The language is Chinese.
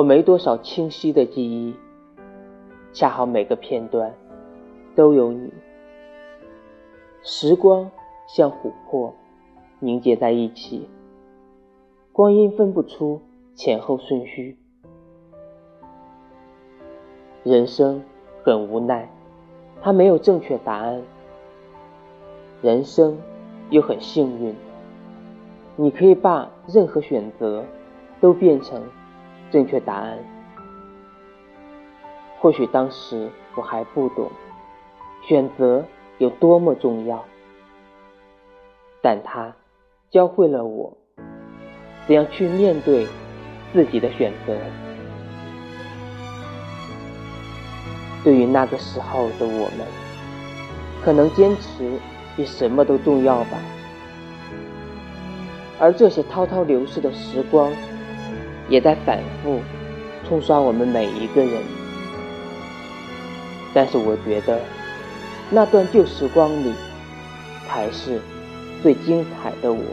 我没多少清晰的记忆，恰好每个片段都有你。时光像琥珀，凝结在一起，光阴分不出前后顺序。人生很无奈，它没有正确答案。人生又很幸运，你可以把任何选择都变成正确答案。或许当时我还不懂选择有多么重要，但它教会了我怎样去面对自己的选择。对于那个时候的我们，可能坚持比什么都重要吧。而这些滔滔流逝的时光，也在反复冲刷我们每一个人。但是我觉得，那段旧时光里，才是最精彩的我。